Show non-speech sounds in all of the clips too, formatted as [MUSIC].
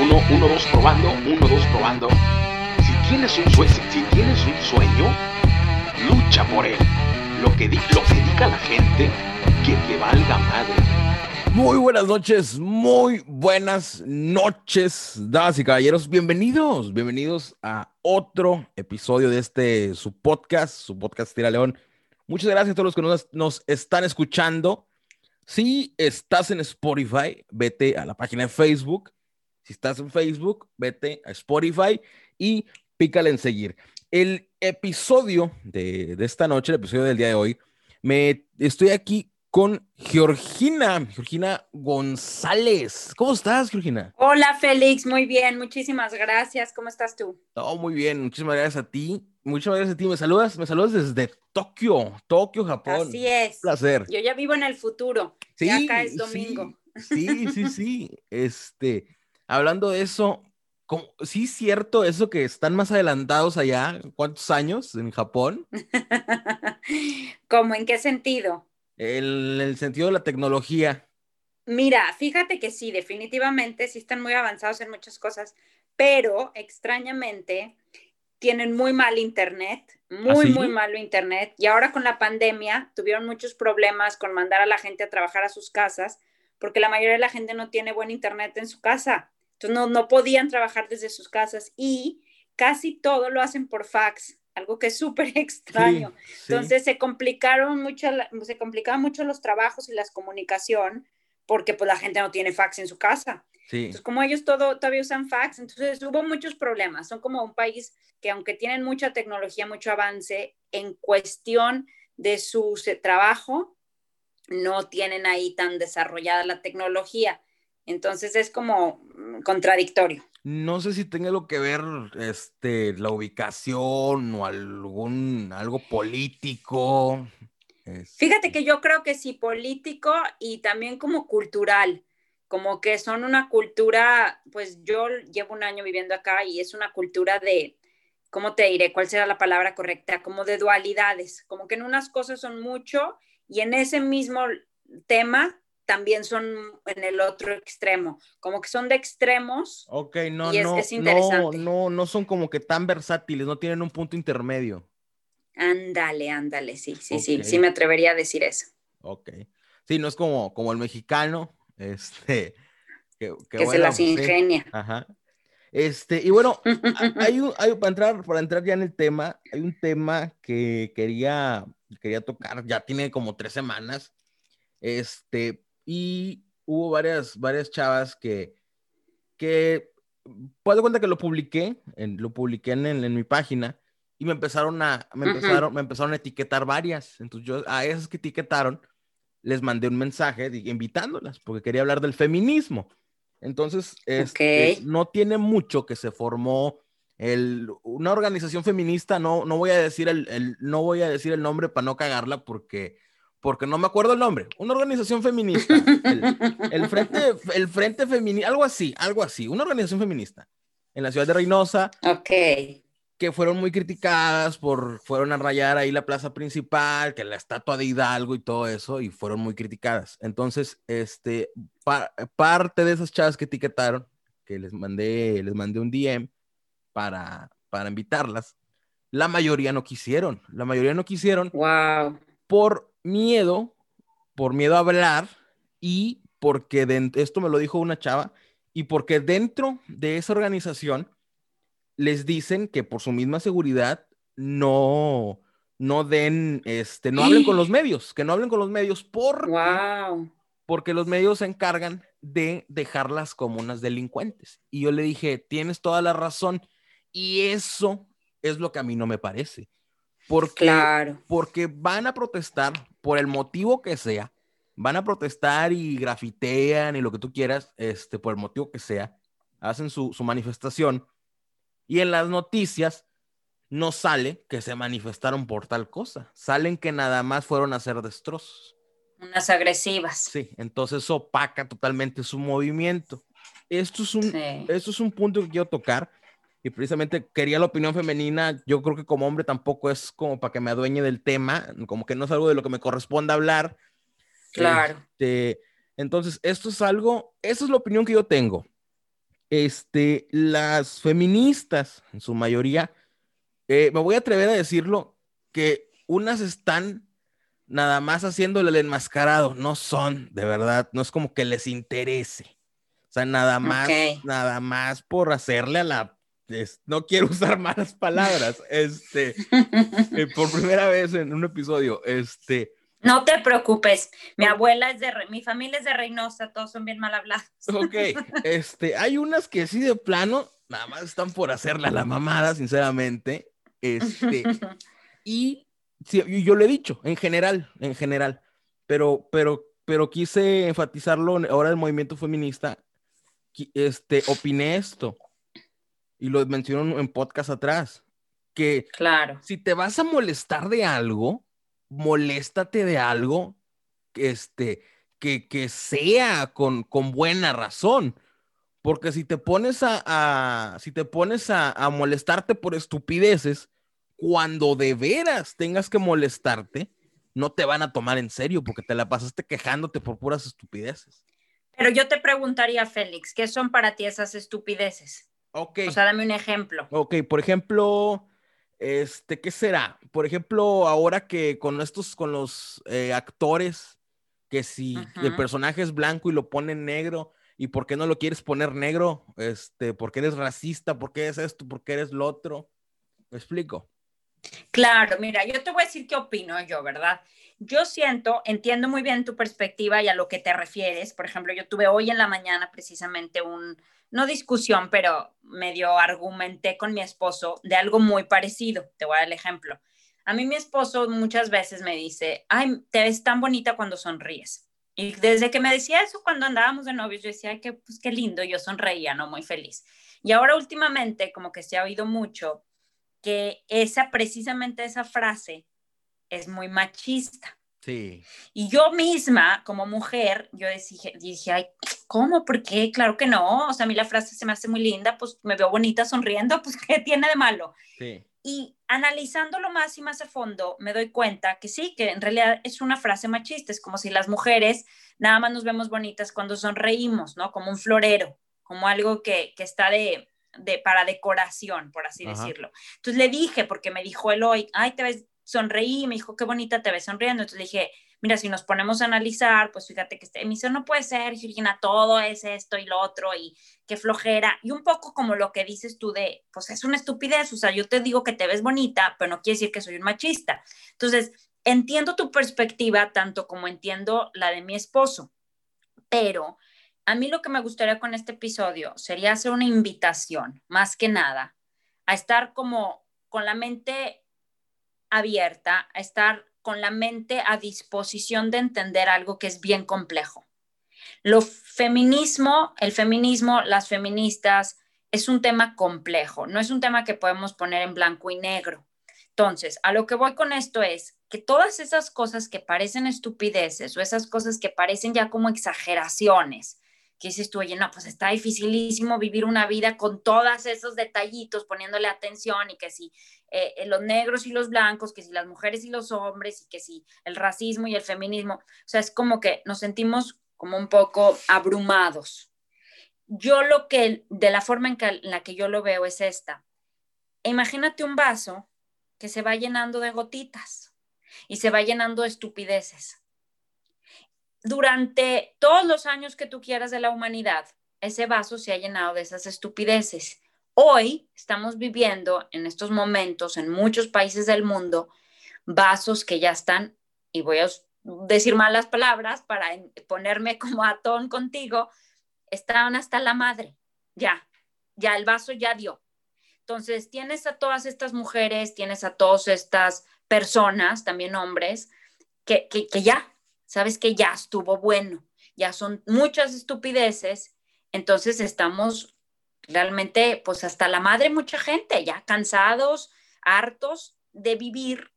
Uno, uno, dos, probando, uno, dos, probando. Si tienes un sueño, si tienes un sueño, lucha por él. Lo que, di, lo que diga la gente, que te valga madre. Muy buenas noches, muy buenas noches, damas y caballeros. Bienvenidos, bienvenidos a otro episodio de este su podcast, su podcast Tira León. Muchas gracias a todos los que nos, nos están escuchando. Si estás en Spotify, vete a la página de Facebook. Si estás en Facebook, vete a Spotify y pícale en seguir. El episodio de, de esta noche, el episodio del día de hoy, me estoy aquí con Georgina, Georgina González. ¿Cómo estás, Georgina? Hola, Félix, muy bien, muchísimas gracias. ¿Cómo estás tú? Todo muy bien, muchísimas gracias a ti. Muchas gracias a ti. Me saludas, me saludas desde Tokio, Tokio, Japón. Así es. Un placer. Yo ya vivo en el futuro. Sí, ya acá es domingo. Sí, sí, sí, [LAUGHS] sí. Este, hablando de eso, ¿cómo- sí es cierto eso que están más adelantados allá, ¿cuántos años en Japón? [LAUGHS] ¿Cómo? ¿En qué sentido? En el sentido de la tecnología. Mira, fíjate que sí, definitivamente sí están muy avanzados en muchas cosas, pero extrañamente tienen muy mal internet, muy, sí? muy malo internet. Y ahora con la pandemia tuvieron muchos problemas con mandar a la gente a trabajar a sus casas, porque la mayoría de la gente no tiene buen internet en su casa. Entonces no, no podían trabajar desde sus casas y casi todo lo hacen por fax, algo que es súper [LAUGHS] extraño. Sí, sí. Entonces se complicaron mucho, se complicaban mucho los trabajos y la comunicación porque pues la gente no tiene fax en su casa. sí. Entonces como ellos todo, todavía usan fax, entonces hubo muchos problemas. Son como un país que aunque tienen mucha tecnología, mucho avance, en cuestión de su trabajo, no tienen ahí tan desarrollada la tecnología. Entonces es como mm, contradictorio. No sé si tenga algo que ver este, la ubicación o algún algo político. Este, Fíjate que yo creo que sí, político y también como cultural, como que son una cultura, pues yo llevo un año viviendo acá y es una cultura de, ¿cómo te diré? ¿Cuál será la palabra correcta? Como de dualidades, como que en unas cosas son mucho y en ese mismo tema también son en el otro extremo, como que son de extremos. Ok, no, Y es- no, es no, interesante. no, no son como que tan versátiles, no tienen un punto intermedio. Ándale, ándale, sí, sí, sí, sí me atrevería a decir eso. Ok. Sí, no es como, como el mexicano, [LAUGHS] este, que, que Que se las sí, ingenia. Ajá. Este, y bueno, [LAUGHS] hay un, hay- para entrar, para entrar ya en el tema, hay un tema que quería, quería tocar, ya tiene como tres semanas, este, y hubo varias, varias chavas que, que, puedo cuenta que lo publiqué, en, lo publiqué en, en mi página, y me empezaron a, me empezaron, me empezaron a etiquetar varias, entonces yo a esas que etiquetaron, les mandé un mensaje invitándolas, porque quería hablar del feminismo. Entonces, este, Ok. no tiene mucho que se formó el, una organización feminista, no, no voy a decir el, el- no voy a decir el nombre para no cagarla porque, porque no me acuerdo el nombre. Una organización feminista, el, el frente, el frente feminista, algo así, algo así, una organización feminista en la ciudad de Reynosa Ok. que fueron muy criticadas por, fueron a rayar ahí la plaza principal, que la estatua de Hidalgo y todo eso, y fueron muy criticadas. Entonces, este, pa- parte de esas chavas que etiquetaron, que les mandé, les mandé un DM para, para invitarlas, la mayoría no quisieron, la mayoría no quisieron Wow. Por miedo, por miedo a hablar y porque esto me lo dijo una chava y porque dentro de esa organización les dicen que por su misma seguridad no no den este no hablen con los [GASPS] medios, que no hablen con los medios por Wow. porque los medios se encargan de dejarlas como unas delincuentes. Y yo le dije, tienes toda la razón. Y eso es lo que a mí no me parece. Porque, Claro. porque van a protestar por el motivo que sea. Van a protestar y grafitean y lo que tú quieras, este, por el motivo que sea. Hacen su, su manifestación. Y en las noticias no sale que se manifestaron por tal cosa. Salen que nada más fueron a hacer destrozos. Unas agresivas. Sí, entonces opaca totalmente su movimiento. Esto es un, Sí. esto es un punto que quiero tocar y precisamente quería la opinión femenina. Yo creo que como hombre tampoco es como para que me adueñe del tema, como que no es algo de lo que me corresponde hablar. Claro. Este, entonces, esto es algo, esa es la opinión que yo tengo. este, las feministas, en su mayoría, eh, me voy a atrever a decirlo, que unas están nada más haciéndole el enmascarado, no son, de verdad, no es como que les interese. O sea, nada más, nada más por hacerle a la no quiero [LAUGHS] usar malas palabras, este, eh, por primera vez en un episodio, este. No te preocupes, mi abuela es de, mi familia es de Reynosa, todos son bien mal hablados. Ok, [LAUGHS] este, hay unas que sí de plano, nada más están por hacerle a la mamada, sinceramente, este, [LAUGHS] y yo lo he dicho, en general, en general, pero, pero, pero quise enfatizarlo ahora el movimiento feminista, este, opiné esto, y lo mencionó en podcast atrás, que claro. si te vas a molestar de algo, moléstate de algo este, que, que sea con, con buena razón. Porque si te pones a, si te pones a, a, molestarte por estupideces, cuando de veras tengas que molestarte, no te van a tomar en serio porque te la pasaste quejándote por puras estupideces. Pero yo te preguntaría, Félix, ¿qué son para ti esas estupideces? Ok. O sea, dame un ejemplo. Ok, por ejemplo, este, ¿qué será? Por ejemplo, ahora que con estos, con los eh, actores, que si el personaje es blanco y lo ponen negro, ¿y por qué no lo quieres poner negro? Este, ¿por qué eres racista? ¿Por qué es esto? ¿Por qué eres lo otro? ¿Me explico? Claro, mira, yo te voy a decir qué opino yo, ¿verdad? Yo siento, entiendo muy bien tu perspectiva y a lo que te refieres. Por ejemplo, yo tuve hoy en la mañana precisamente un, no discusión, pero medio argumenté con mi esposo de algo muy parecido. Te voy a dar el ejemplo. A mí mi esposo muchas veces me dice, ay, te ves tan bonita cuando sonríes. Y desde que me decía eso cuando andábamos de novios, yo decía, ay, qué, pues, qué lindo, yo sonreía, ¿no? Muy feliz. Y ahora últimamente, como que se ha oído mucho que esa, precisamente esa frase es muy machista. Sí. Y yo misma, como mujer, yo dije, dije, ay, ¿cómo? ¿Por qué? Claro que no. O sea, a mí la frase se me hace muy linda, pues me veo bonita sonriendo, pues [LAUGHS] ¿qué tiene de malo? Sí. Y analizándolo más y más a fondo, me doy cuenta que sí, que en realidad es una frase machista. Es como si las mujeres nada más nos vemos bonitas cuando sonreímos, ¿no? Como un florero, como algo que, que está de, de, para decoración, por así decirlo. Entonces le dije, porque me dijo él hoy, ay, te ves sonreí, me dijo, qué bonita te ves sonriendo. Entonces le dije, mira, si nos ponemos a analizar, pues fíjate que este, me dice, no puede ser, Georgina, todo es esto y lo otro, y qué flojera. Y un poco como lo que dices tú de, pues es una estupidez, o sea, yo te digo que te ves bonita, pero no quiere decir que soy un machista. Entonces, entiendo tu perspectiva tanto como entiendo la de mi esposo, pero a mí lo que me gustaría con este episodio sería hacer una invitación, más que nada, a estar como con la mente abierta, a estar con la mente a disposición de entender algo que es bien complejo. Lo feminismo, el feminismo, las feministas, es un tema complejo, no es un tema que podemos poner en blanco y negro. Entonces, a lo que voy con esto es que todas esas cosas que parecen estupideces o esas cosas que parecen ya como exageraciones, que dices tú, oye, no, pues está dificilísimo vivir una vida con todos esos detallitos, poniéndole atención y que si eh, eh, los negros y los blancos, que si las mujeres y los hombres y que si el racismo y el feminismo, o sea, es como que nos sentimos como un poco abrumados. Yo lo que, de la forma en, en la que yo lo veo es esta. Imagínate un vaso que se va llenando de gotitas y se va llenando de estupideces durante todos los años que tú quieras de la humanidad, ese vaso se ha llenado de esas estupideces. Hoy estamos viviendo en estos momentos en muchos países del mundo vasos que ya están, y voy a decir malas palabras para ponerme [LAUGHS] como a ton contigo, están hasta la madre, ya, ya el vaso ya dio. Entonces, tienes a todas estas mujeres, tienes a todas estas personas, también hombres, que, que, que ya, sabes que ya estuvo bueno, ya son muchas estupideces, entonces estamos realmente, pues hasta la madre, mucha gente, ya cansados, hartos de vivir,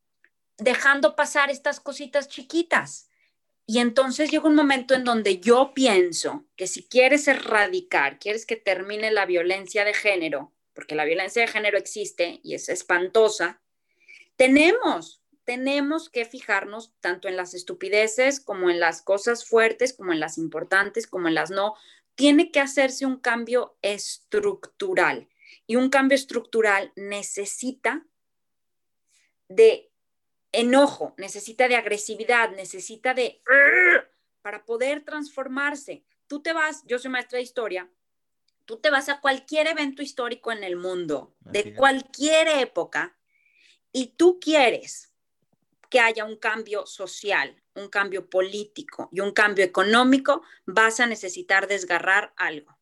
dejando pasar estas cositas chiquitas. Y entonces llega un momento en donde yo pienso que si quieres erradicar, quieres que termine la violencia de género, porque la violencia de género existe y es espantosa, tenemos tenemos que fijarnos tanto en las estupideces como en las cosas fuertes, como en las importantes, como en las no. tiene que hacerse un cambio estructural. Y un cambio estructural necesita de enojo, necesita de agresividad, necesita de [CLEARS THROAT] para poder transformarse. Tú te vas, yo soy maestra de historia, tú te vas a cualquier evento histórico en el mundo, de cualquier época, y tú quieres que haya un cambio social, un cambio político y un cambio económico, vas a necesitar desgarrar algo.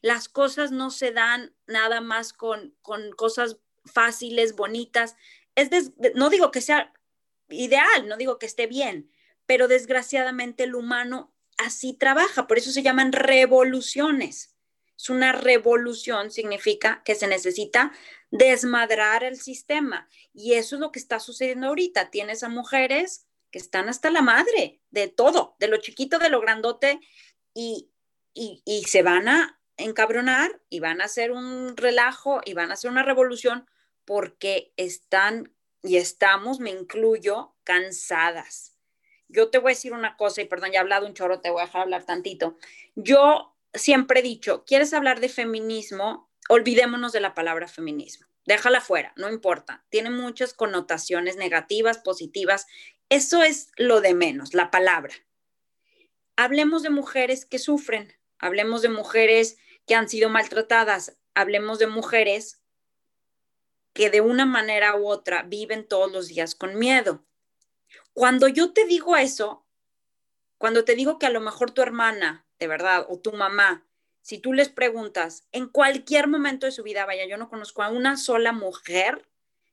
Las cosas no se dan nada más con, con cosas fáciles, bonitas. Es no digo que sea ideal, no digo que esté bien, pero desgraciadamente el humano así trabaja, por eso se llaman revoluciones. Es una revolución, significa que se necesita desmadrar el sistema. Y eso es lo que está sucediendo ahorita. Tienes a mujeres que están hasta la madre de todo, de lo chiquito, de lo grandote, y, y, se van a encabronar y van a hacer un relajo y van a hacer una revolución porque están y estamos, me incluyo, cansadas. Yo te voy a decir una cosa, y perdón, ya he hablado un choro, te voy a dejar hablar tantito. Yo siempre he dicho, ¿quieres hablar de feminismo? Olvidémonos de la palabra feminismo. Déjala fuera, no importa. Tiene muchas connotaciones negativas, positivas. Eso es lo de menos, la palabra. Hablemos de mujeres que sufren, hablemos de mujeres que han sido maltratadas, hablemos de mujeres que de una manera u otra viven todos los días con miedo. Cuando yo te digo eso, cuando te digo que a lo mejor tu hermana, de verdad, o tu mamá, si tú les preguntas en cualquier momento de su vida, vaya, yo no conozco a una sola mujer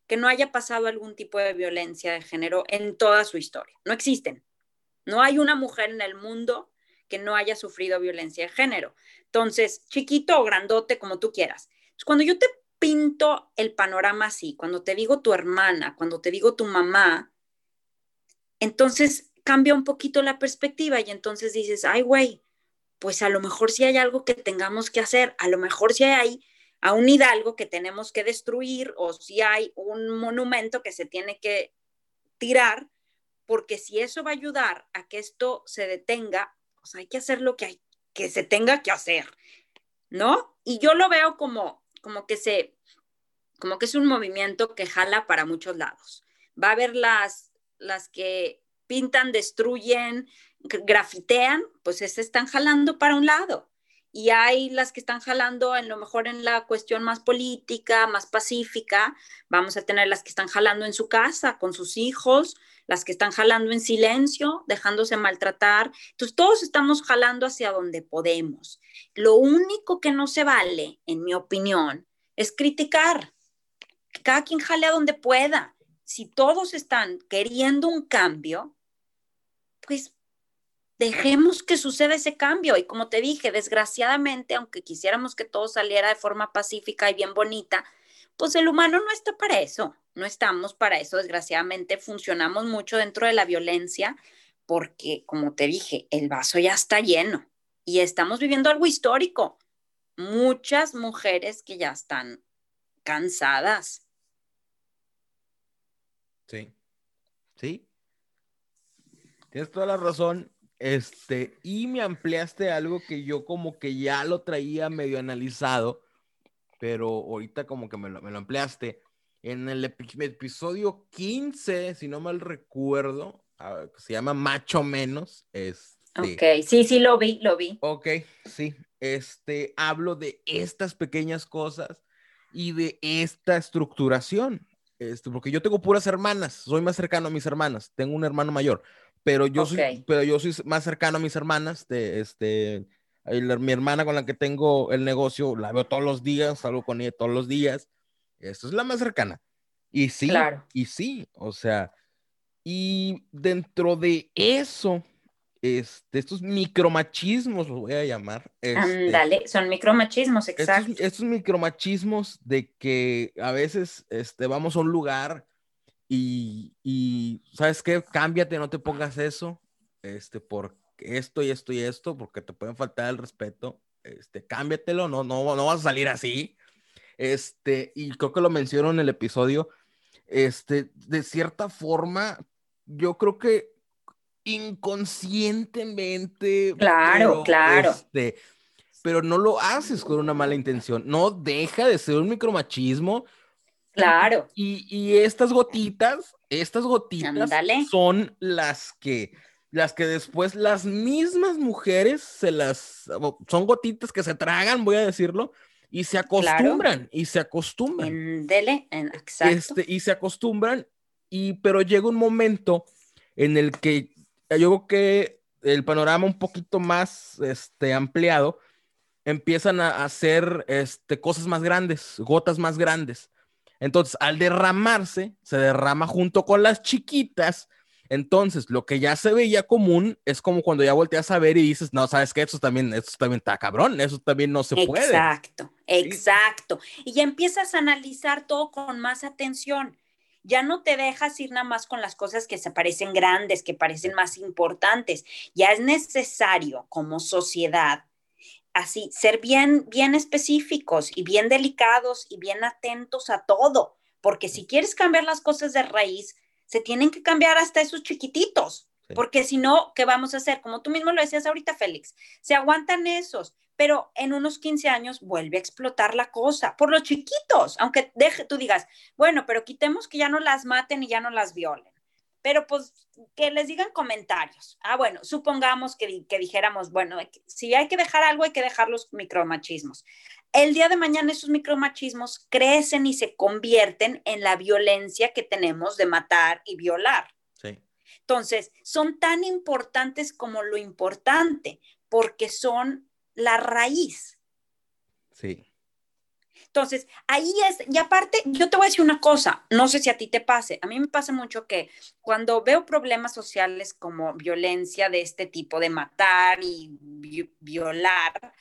que no haya pasado algún tipo de violencia de género en toda su historia. No existen. No hay una mujer en el mundo que no haya sufrido violencia de género. Entonces, chiquito o grandote, como tú quieras. Cuando yo te pinto el panorama así, cuando te digo tu hermana, cuando te digo tu mamá, entonces cambia un poquito la perspectiva y entonces dices, ay, güey, pues a lo mejor si hay algo que tengamos que hacer, a lo mejor si hay a un hidalgo que tenemos que destruir o si hay un monumento que se tiene que tirar, porque si eso va a ayudar a que esto se detenga, pues hay que hacer lo que hay que se tenga que hacer, ¿no? Y yo lo veo como como que se como que es un movimiento que jala para muchos lados. Va a haber las las que pintan, destruyen, grafitean, pues se están jalando para un lado. Y hay las que están jalando en lo mejor en la cuestión más política, más pacífica. Vamos a tener las que están jalando en su casa con sus hijos, las que están jalando en silencio, dejándose maltratar. Entonces todos estamos jalando hacia donde podemos. Lo único que no se vale, en mi opinión, es criticar. Cada quien jale a donde pueda. Si todos están queriendo un cambio, pues dejemos que suceda ese cambio. Y como te dije, desgraciadamente, aunque quisiéramos que todo saliera de forma pacífica y bien bonita, pues el humano no está para eso, no estamos para eso. Desgraciadamente funcionamos mucho dentro de la violencia porque, como te dije, el vaso ya está lleno y estamos viviendo algo histórico. Muchas mujeres que ya están cansadas. Sí, sí. Tienes toda la razón. Este, y me ampliaste algo que yo como que ya lo traía medio analizado, pero ahorita como que me lo, ampliaste. En el episodio 15, si no mal recuerdo, ah, se llama Macho Menos. Este, ok, sí, sí, lo vi, lo vi. Ok, sí. Este, hablo de estas pequeñas cosas y de esta estructuración. Este, porque yo tengo puras hermanas, soy más cercano a mis hermanas, tengo un hermano mayor pero yo, soy, pero yo soy más cercano a mis hermanas, de, este, mi hermana con la que tengo el negocio, la veo todos los días, salgo con ella todos los días, esto es la más cercana. Y sí, y sí, o sea, y dentro de eso, este, estos micromachismos, los voy a llamar. Este, Ándale, son micromachismos, exacto. Estos, estos, micromachismos de que a veces este, vamos a un lugar y, ¿sabes qué? Cámbiate, no te pongas eso, este, por esto y esto y esto, porque te pueden faltar el respeto, este, cámbiatelo, no, no, no vas a salir así, este, y creo que lo menciono en el episodio, este, de cierta forma, yo creo que inconscientemente, claro, claro, este, pero no lo haces con una mala intención. No deja de ser un micromachismo. Claro. Y, estas gotitas, estas gotitas son las que, las que después las mismas mujeres se las, son gotitas que se tragan, voy a decirlo, y se acostumbran, y se acostumbran. Dele, exacto. Este, y se acostumbran, y, pero llega un momento en el que yo creo que el panorama un poquito más este, ampliado, empiezan a hacer este, cosas más grandes, gotas más grandes. Entonces, al derramarse, se derrama junto con las chiquitas. Entonces, lo que ya se veía común es como cuando ya volteas a ver y dices, no, sabes que eso también, eso también está cabrón, eso también no se puede. Exacto, exacto. Y ya empiezas a analizar todo con más atención ya no te dejas ir nada más con las cosas que se parecen grandes, que parecen más importantes. Ya es necesario como sociedad así ser bien bien específicos y bien delicados y bien atentos a todo, porque si quieres cambiar las cosas de raíz, se tienen que cambiar hasta esos chiquititos, porque si no, ¿qué vamos a hacer? Como tú mismo lo decías ahorita, Félix, se aguantan esos, pero en unos 15 años vuelve a explotar la cosa por los chiquitos, aunque deje, tú digas, bueno, pero quitemos que ya no las maten y ya no las violen. Pero pues que les digan comentarios. Ah, bueno, supongamos que, que dijéramos, bueno, si hay que dejar algo, hay que dejar los micromachismos. El día de mañana esos micromachismos crecen y se convierten en la violencia que tenemos de matar y violar. Sí. Entonces, son tan importantes como lo importante, porque son la raíz. Sí. Entonces, ahí es, y aparte, yo te voy a decir una cosa, no sé si a ti te pase, a mí me pasa mucho que cuando veo problemas sociales como violencia de este tipo, de matar y violar,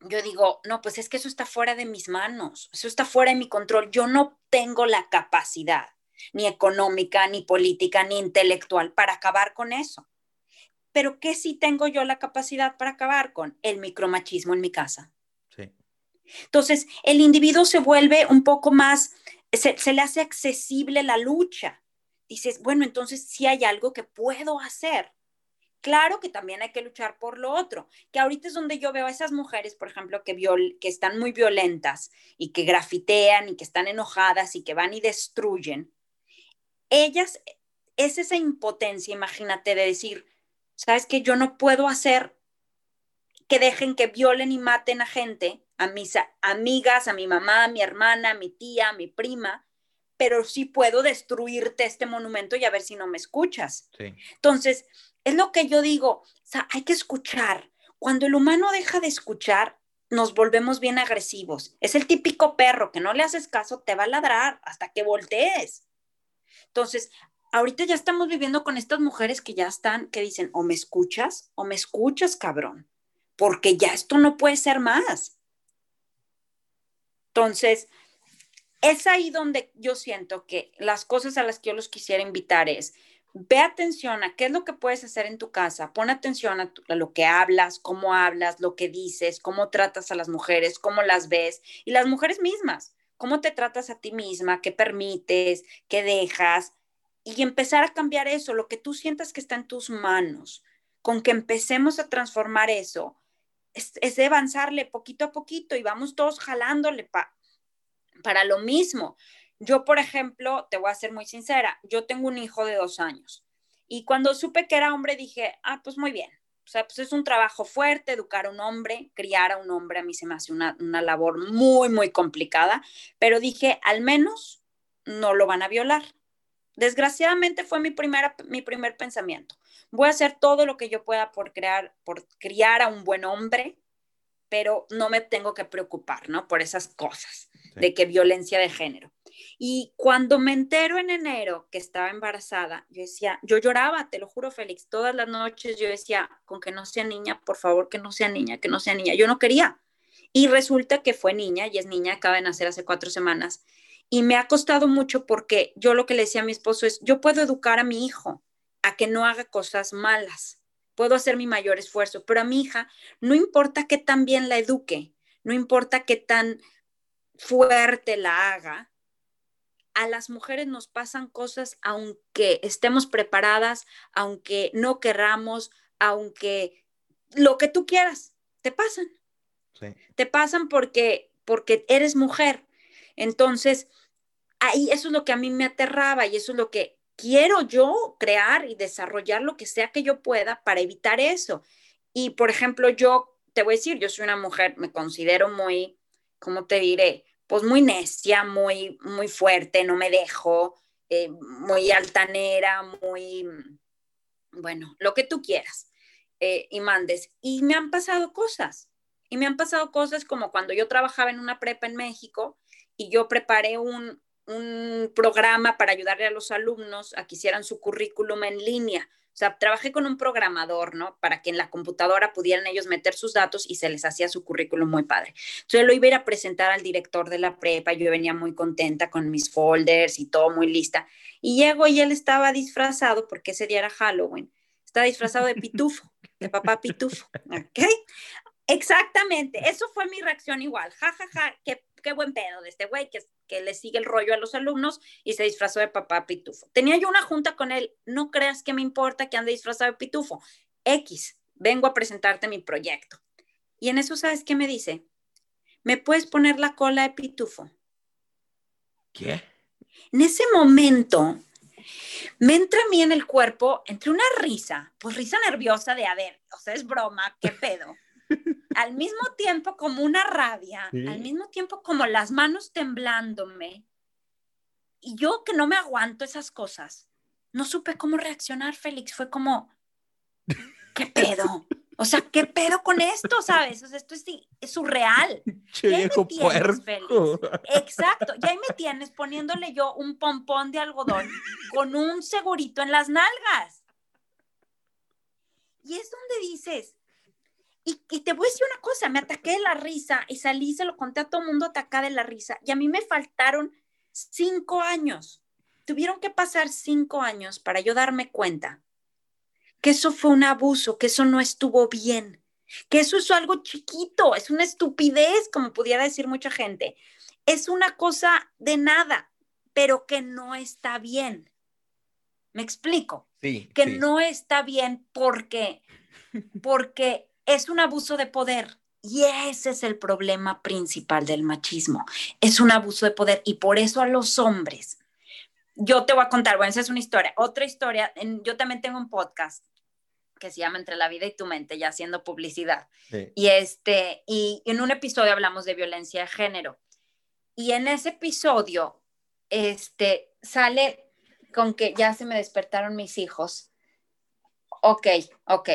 yo digo, no, pues es que eso está fuera de mis manos, eso está fuera de mi control, yo no tengo la capacidad, ni económica, ni política, ni intelectual para acabar con eso pero ¿qué sí tengo yo la capacidad para acabar con? El micromachismo en mi casa. Entonces, el individuo se vuelve un poco más, se, le hace accesible la lucha. Dices, bueno, entonces sí hay algo que puedo hacer. Claro que también hay que luchar por lo otro, que ahorita es donde yo veo a esas mujeres, por ejemplo, que, que están muy violentas y que grafitean y que están enojadas y que van y destruyen. Ellas, es esa impotencia, imagínate, de decir, ¿sabes que Yo no puedo hacer que dejen que violen y maten a gente, a mis amigas, a mi mamá, a mi hermana, a mi tía, a mi prima, pero sí puedo destruirte este monumento y a ver si no me escuchas. Entonces, es lo que yo digo, o sea, hay que escuchar. Cuando el humano deja de escuchar, nos volvemos bien agresivos. Es el típico perro que no le haces caso, te va a ladrar hasta que voltees. Entonces, ahorita ya estamos viviendo con estas mujeres que ya están, que dicen, o me escuchas, o me escuchas, cabrón, porque ya esto no puede ser más. Entonces, es ahí donde yo siento que las cosas a las que yo los quisiera invitar es, ve atención a qué es lo que puedes hacer en tu casa, pon atención a, lo que hablas, cómo hablas, lo que dices, cómo tratas a las mujeres, cómo las ves y las mujeres mismas, cómo te tratas a ti misma, qué permites, qué dejas, y empezar a cambiar eso, lo que tú sientas que está en tus manos, con que empecemos a transformar eso, es, de avanzarle poquito a poquito y vamos todos jalándole para lo mismo. Yo, por ejemplo, te voy a ser muy sincera, yo tengo un hijo de dos años y cuando supe que era hombre dije, ah, pues muy bien. O sea, pues es un trabajo fuerte educar a un hombre, criar a un hombre, a mí se me hace una, una labor muy, muy complicada, pero dije, al menos no lo van a violar Desgraciadamente fue mi, primera, mi primer pensamiento. Voy a hacer todo lo que yo pueda por crear, por criar a un buen hombre, pero no me tengo que preocupar, ¿no? Por esas cosas de que violencia de género. Y cuando me entero en enero que estaba embarazada, yo decía, yo lloraba, te lo juro, Félix, todas las noches yo decía, con que no sea niña, por favor, que no sea niña, que no sea niña. Yo no quería. Y resulta que fue niña, y es niña, acaba de nacer hace cuatro semanas. Y me ha costado mucho porque yo lo que le decía a mi esposo es, yo puedo educar a mi hijo a que no haga cosas malas, puedo hacer mi mayor esfuerzo, pero a mi hija no importa qué tan bien la eduque, no importa qué tan fuerte la haga, a las mujeres nos pasan cosas aunque estemos preparadas, aunque no querramos, aunque lo que tú quieras, te pasan. Te pasan porque, porque eres mujer. Entonces, ahí eso es lo que a mí me aterraba y eso es lo que quiero yo crear y desarrollar lo que sea que yo pueda para evitar eso. Y, por ejemplo, yo te voy a decir, yo soy una mujer, me considero muy, ¿cómo te diré? Pues muy necia, muy, muy fuerte, no me dejo, eh, muy altanera, muy, bueno, lo que tú quieras eh, y mandes. Y me han pasado cosas. Y me han pasado cosas como cuando yo trabajaba en una prepa en México y yo preparé un, un programa para ayudarle a los alumnos a que hicieran su currículum en línea. O sea, trabajé con un programador, ¿no? Para que en la computadora pudieran ellos meter sus datos y se les hacía su currículum muy padre. Entonces lo iba a ir a presentar al director de la prepa. Yo venía muy contenta con mis folders y todo muy lista. Y llego y él estaba disfrazado, porque ese día era Halloween, estaba disfrazado de pitufo, de papá pitufo. ¿Ok? Exactamente, eso fue mi reacción igual. Ja, ja, ja, qué, qué buen pedo de este güey que, que le sigue el rollo a los alumnos y se disfrazó de papá pitufo. Tenía yo una junta con él, no creas que me importa que ande disfrazado de pitufo. X, vengo a presentarte mi proyecto. Y en eso, ¿sabes qué me dice? ¿Me puedes poner la cola de pitufo? ¿Qué? En ese momento, me entra a mí en el cuerpo entre una risa, pues risa nerviosa de, a ver, o sea, es broma, qué pedo. [LAUGHS] al mismo tiempo como una rabia, al mismo tiempo como las manos temblándome. Y yo que no me aguanto esas cosas, no supe cómo reaccionar, Félix. Fue como, ¿qué pedo? O sea, ¿qué pedo con esto, sabes? O sea, esto es, surreal. [LAUGHS] Che, viejo tienes, Exacto. Y ahí me tienes poniéndole yo un pompón de algodón con un segurito en las nalgas. Y es donde dices, y, te voy a decir una cosa, me ataqué de la risa y salí, se lo conté a todo el mundo atacada de la risa. Y a mí me faltaron cinco años. Tuvieron que pasar cinco años para yo darme cuenta que eso fue un abuso, que eso no estuvo bien, que eso es algo chiquito, es una estupidez, como pudiera decir mucha gente. Es una cosa de nada, pero que no está bien. ¿Me explico? Sí. Que no está bien porque, porque es un abuso de poder. Y ese es el problema principal del machismo. Es un abuso de poder. Y por eso a los hombres, yo te voy a contar, bueno, esa es una historia. Otra historia, yo también tengo un podcast que se llama Entre la vida y tu mente, ya haciendo publicidad. Y, este, y en un episodio hablamos de violencia de género. Y en ese episodio, este, sale con que ya se me despertaron mis hijos Ok, ok.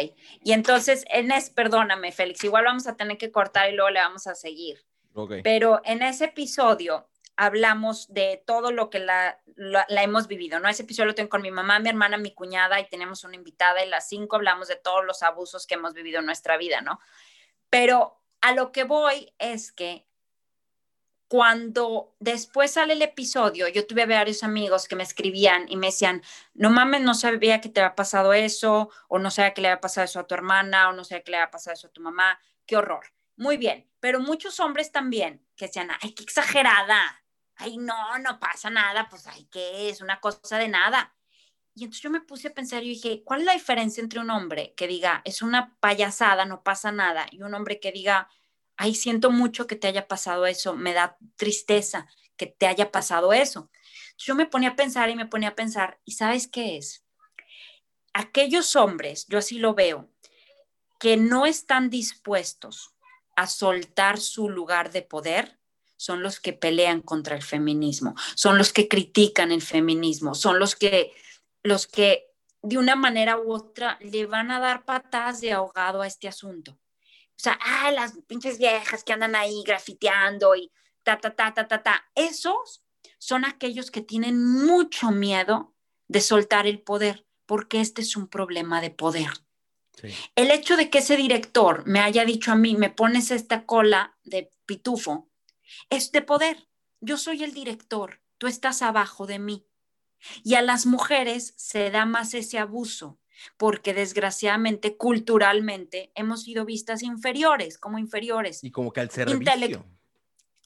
Y entonces, en es, perdóname, Félix, igual vamos a tener que cortar y luego le vamos a seguir. Okay. Pero en ese episodio hablamos de todo lo que la, la, hemos vivido, ¿no? Ese episodio lo tengo con mi mamá, mi hermana, mi cuñada y tenemos una invitada y las cinco hablamos de todos los abusos que hemos vivido en nuestra vida, ¿no? Pero a lo que voy es que cuando después sale el episodio, yo tuve varios amigos que me escribían y me decían, no mames, no sabía que te había pasado eso, o no sabía que le había pasado eso a tu hermana, o no sabía que le había pasado eso a tu mamá, qué horror. Muy bien, pero muchos hombres también que decían, ay, qué exagerada, ay, no, no pasa nada, pues, ay, ¿qué es? Una cosa de nada. Y entonces yo me puse a pensar y dije, ¿cuál es la diferencia entre un hombre que diga, es una payasada, no pasa nada, y un hombre que diga, ay, siento mucho que te haya pasado eso, me da tristeza que te haya pasado eso. Yo me ponía a pensar y me ponía a pensar, ¿y sabes qué es? Aquellos hombres, yo así lo veo, que no están dispuestos a soltar su lugar de poder, son los que pelean contra el feminismo, son los que critican el feminismo, son los que, los que de una manera u otra le van a dar patadas de ahogado a este asunto. O sea, ah, las pinches viejas que andan ahí grafiteando y ta, ta, ta, ta, ta, ta. Esos son aquellos que tienen mucho miedo de soltar el poder, porque este es un problema de poder. El hecho de que ese director me haya dicho a mí, me pones esta cola de pitufo, es de poder. Yo soy el director, tú estás abajo de mí. Y a las mujeres se da más ese abuso porque desgraciadamente, culturalmente, hemos sido vistas inferiores, como inferiores. Y como que al servicio.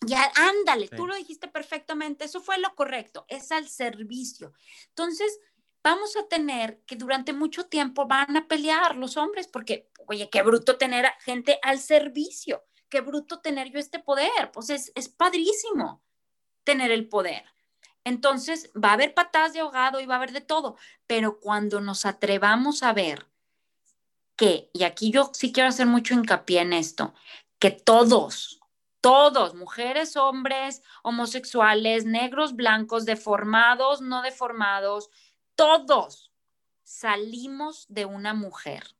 Ya, ándale, tú lo dijiste perfectamente, eso fue lo correcto, es al servicio. Entonces, vamos a tener que durante mucho tiempo van a pelear los hombres, porque, oye, qué bruto tener gente al servicio, qué bruto tener yo este poder. Pues es, es padrísimo tener el poder. Entonces, va a haber patadas de ahogado y va a haber de todo, pero cuando nos atrevamos a ver que, y aquí yo sí quiero hacer mucho hincapié en esto, que todos, todos, mujeres, hombres, homosexuales, negros, blancos, deformados, no deformados, todos salimos de una mujer,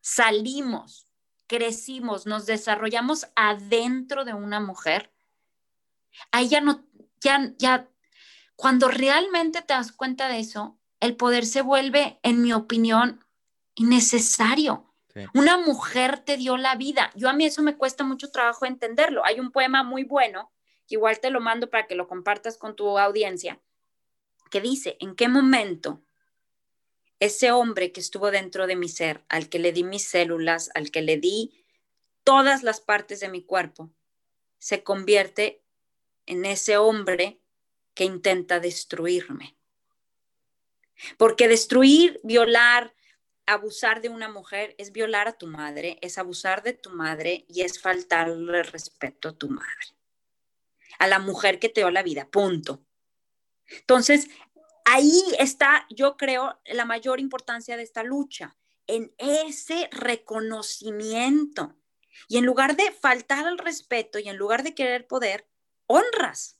salimos, crecimos, nos desarrollamos adentro de una mujer. Ahí ya no, ya, ya cuando realmente te das cuenta de eso, el poder se vuelve, en mi opinión, innecesario. Una mujer te dio la vida. Yo a mí eso me cuesta mucho trabajo entenderlo. Hay un poema muy bueno, igual te lo mando para que lo compartas con tu audiencia, que dice, ¿en qué momento ese hombre que estuvo dentro de mi ser, al que le di mis células, al que le di todas las partes de mi cuerpo, se convierte en ese hombre que intenta destruirme. Porque destruir, violar, abusar de una mujer es violar a tu madre, es abusar de tu madre y es faltarle respeto a tu madre, a la mujer que te dio la vida, punto. Entonces, ahí está, yo creo, la mayor importancia de esta lucha, en ese reconocimiento. Y en lugar de faltar al respeto y en lugar de querer poder, honras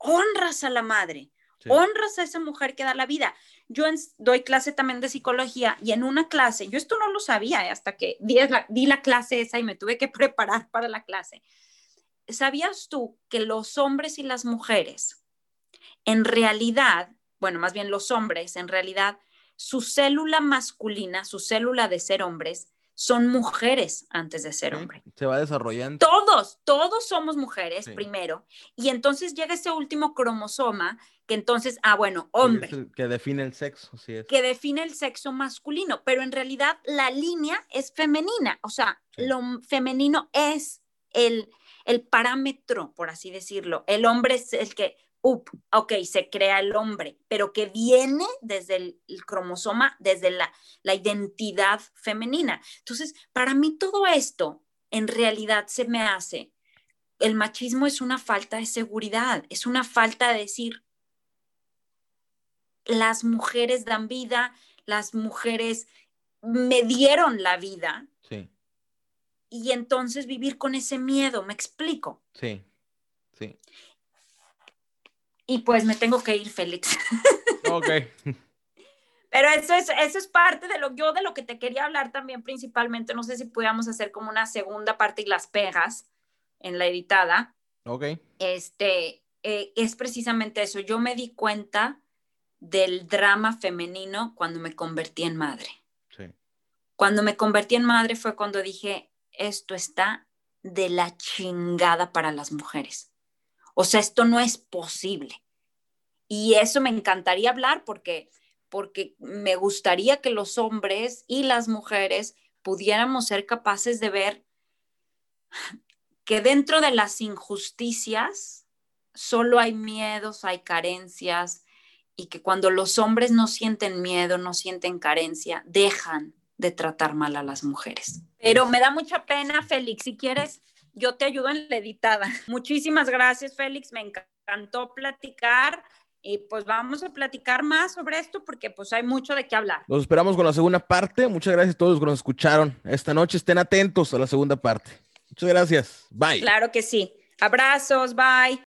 honras a la madre, honras a esa mujer que da la vida. Yo doy clase también de psicología y en una clase, yo esto no lo sabía eh, hasta que di la, di la clase esa y me tuve que [LAUGHS] preparar para la clase. ¿Sabías tú que los hombres y las mujeres, en realidad, bueno, más bien los hombres, en realidad, su célula masculina, su célula de ser hombres, son mujeres antes de ser hombre. Se va desarrollando. Todos, todos somos mujeres primero. Y entonces llega ese último cromosoma que entonces, ah, bueno, hombre. Que define el sexo, sí es. Que define el sexo masculino, pero en realidad la línea es femenina. O sea, lo femenino es el, el parámetro, por así decirlo. El hombre es el que ok, se crea el hombre, pero que viene desde el, cromosoma, desde la, la, identidad femenina. Entonces, para mí todo esto en realidad se me hace, el machismo es una falta de seguridad, es una falta de decir, las mujeres dan vida, las mujeres me dieron la vida. Sí. Y entonces vivir con ese miedo, ¿me explico? Sí, sí. Y pues me tengo que ir, Félix. [LAUGHS] Ok. Pero eso es, eso es parte de lo, yo de lo que te quería hablar también principalmente. No sé si pudiéramos hacer como una segunda parte y las pegas en la editada. Ok. Este, eh, es precisamente eso. Yo me di cuenta del drama femenino cuando me convertí en madre. Sí. Cuando me convertí en madre fue cuando dije, esto está de la chingada para las mujeres. O sea, esto no es posible. Y eso me encantaría hablar porque, porque me gustaría que los hombres y las mujeres pudiéramos ser capaces de ver que dentro de las injusticias solo hay miedos, hay carencias y que cuando los hombres no sienten miedo, no sienten carencia, dejan de tratar mal a las mujeres. Pero me da mucha pena, Félix, si quieres yo te ayudo en la editada. [LAUGHS] Muchísimas gracias, Félix. Me encantó platicar y pues vamos a platicar más sobre esto porque pues hay mucho de qué hablar. Los esperamos con la segunda parte. Muchas gracias a todos los que nos escucharon esta noche. Estén atentos a la segunda parte. Muchas gracias. Bye. Claro que sí. Abrazos. Bye.